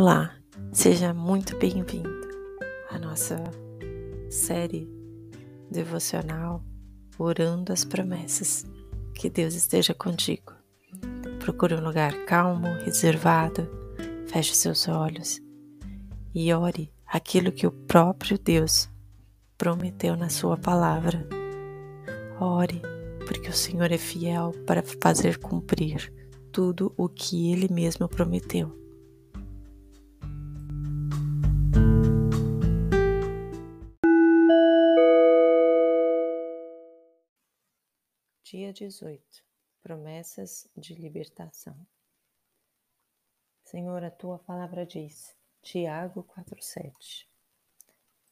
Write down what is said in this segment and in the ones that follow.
Olá, seja muito bem-vindo à nossa série devocional Orando as Promessas. Que Deus esteja contigo. Procure um lugar calmo, reservado, feche seus olhos e ore aquilo que o próprio Deus prometeu na Sua palavra. Ore, porque o Senhor é fiel para fazer cumprir tudo o que Ele mesmo prometeu. Dia 18 Promessas de libertação. Senhor, a tua palavra diz, Tiago 4,7: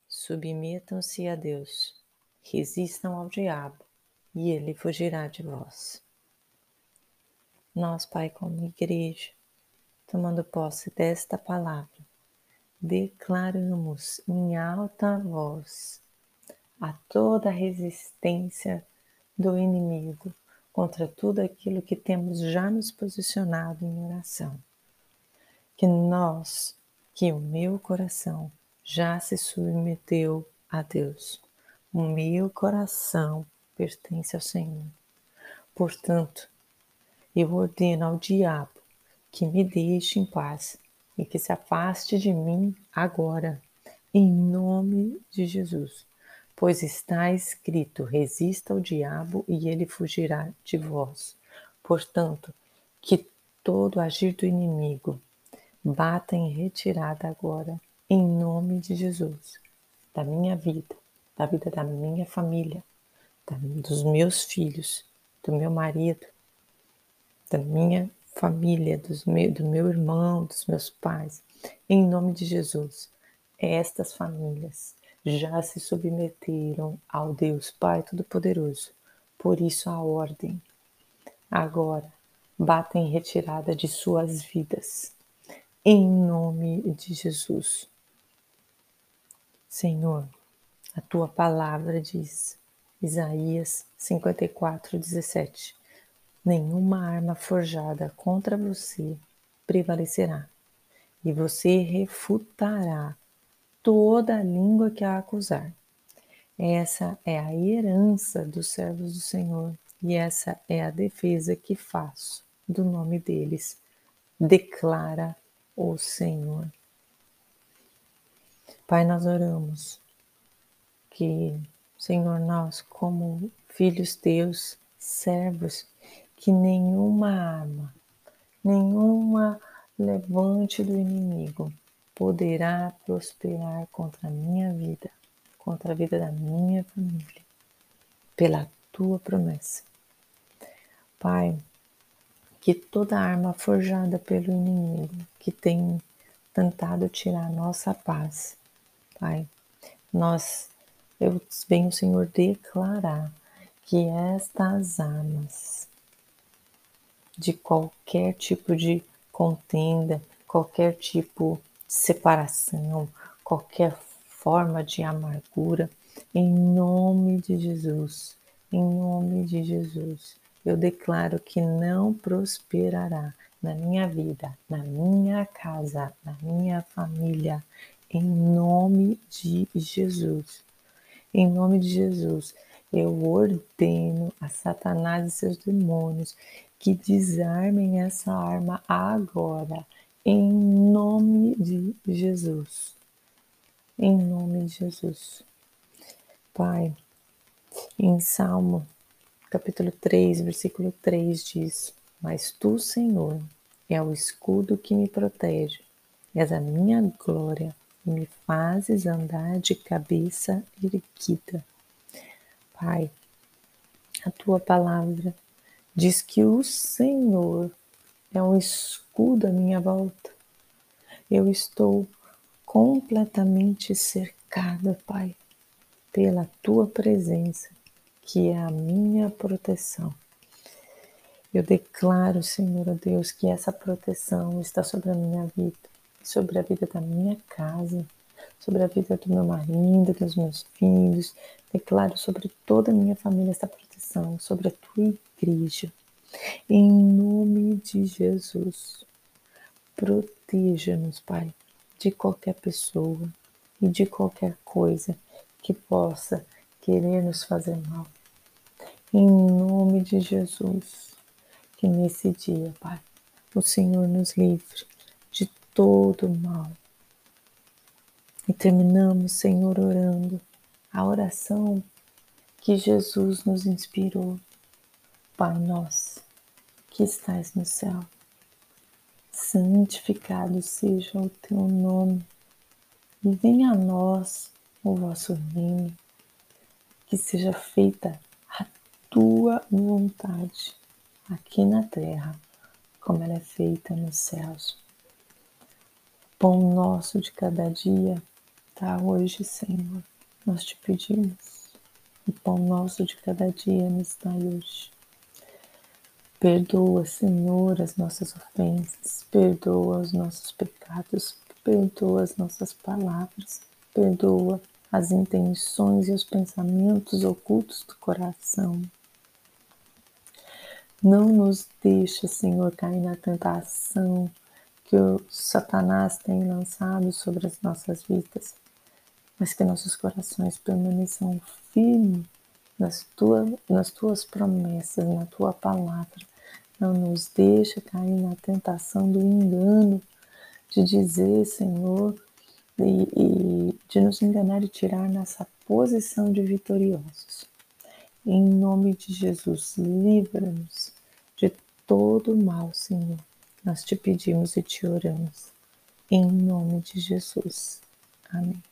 Submetam-se a Deus, resistam ao diabo, e ele fugirá de vós. Nós, Pai, como igreja, tomando posse desta palavra, declaramos em alta voz a toda resistência do inimigo contra tudo aquilo que temos já nos posicionado em oração. Que nós, que o meu coração já se submeteu a Deus. O meu coração pertence ao Senhor. Portanto, eu ordeno ao diabo que me deixe em paz e que se afaste de mim agora, em nome de Jesus. Pois está escrito: resista ao diabo e ele fugirá de vós. Portanto, que todo agir do inimigo bata em retirada agora, em nome de Jesus, da minha vida, da vida da minha família, dos meus filhos, do meu marido, da minha família, meu, do meu irmão, dos meus pais, em nome de Jesus. Estas famílias já se submeteram ao Deus Pai Todo-Poderoso, por isso a ordem. Agora, batem retirada de suas vidas, em nome de Jesus. Senhor, a tua palavra diz, Isaías 54, 17: Nenhuma arma forjada contra você prevalecerá, e você refutará toda a língua que a acusar. Essa é a herança dos servos do Senhor e essa é a defesa que faço do nome deles, declara o Senhor. Pai, nós oramos que, Senhor, nós, como filhos teus, servos, que nenhuma arma, nenhuma levante do inimigo poderá prosperar contra a minha vida, contra a vida da minha família, pela tua promessa. Pai, que toda arma forjada pelo inimigo que tem tentado tirar nossa paz, Pai, nós, eu venho, Senhor, declarar que estas armas de qualquer tipo de contenda, qualquer tipo separação, qualquer forma de amargura, em nome de Jesus, em nome de Jesus, eu declaro que não prosperará na minha vida, na minha casa, na minha família, em nome de Jesus. Em nome de Jesus, eu ordeno a Satanás e seus demônios que desarmem essa arma agora em nome de Jesus. Em nome de Jesus. Pai, em Salmo capítulo 3, versículo 3 diz: Mas tu, Senhor, é o escudo que me protege, és a minha glória e me fazes andar de cabeça erguida. Pai, a tua palavra diz que o Senhor é um escudo à minha volta. Eu estou completamente cercada, Pai, pela tua presença, que é a minha proteção. Eu declaro, Senhor Deus, que essa proteção está sobre a minha vida, sobre a vida da minha casa, sobre a vida do meu marido, dos meus filhos. Declaro sobre toda a minha família essa proteção, sobre a tua igreja. Em nome de Jesus. proteja-nos, Pai, de qualquer pessoa e de qualquer coisa que possa querer nos fazer mal. Em nome de Jesus, que nesse dia, Pai, o Senhor nos livre de todo mal. E terminamos, Senhor, orando a oração que Jesus nos inspirou. Pai nosso, que estás no céu, santificado seja o teu nome, e venha a nós o vosso reino, que seja feita a tua vontade, aqui na terra, como ela é feita nos céus. Pão nosso de cada dia, dá hoje, Senhor, nós te pedimos. O pão nosso de cada dia nos dá hoje. Perdoa, Senhor, as nossas ofensas, perdoa os nossos pecados, perdoa as nossas palavras, perdoa as intenções e os pensamentos ocultos do coração. Não nos deixa, Senhor, cair na tentação que o Satanás tem lançado sobre as nossas vidas, mas que nossos corações permaneçam firmes nas, tua, nas tuas promessas, na tua palavra. Não nos deixa cair na tentação do engano, de dizer, Senhor, e, e de nos enganar e tirar nossa posição de vitoriosos. Em nome de Jesus, livra-nos de todo mal, Senhor. Nós te pedimos e te oramos. Em nome de Jesus. Amém.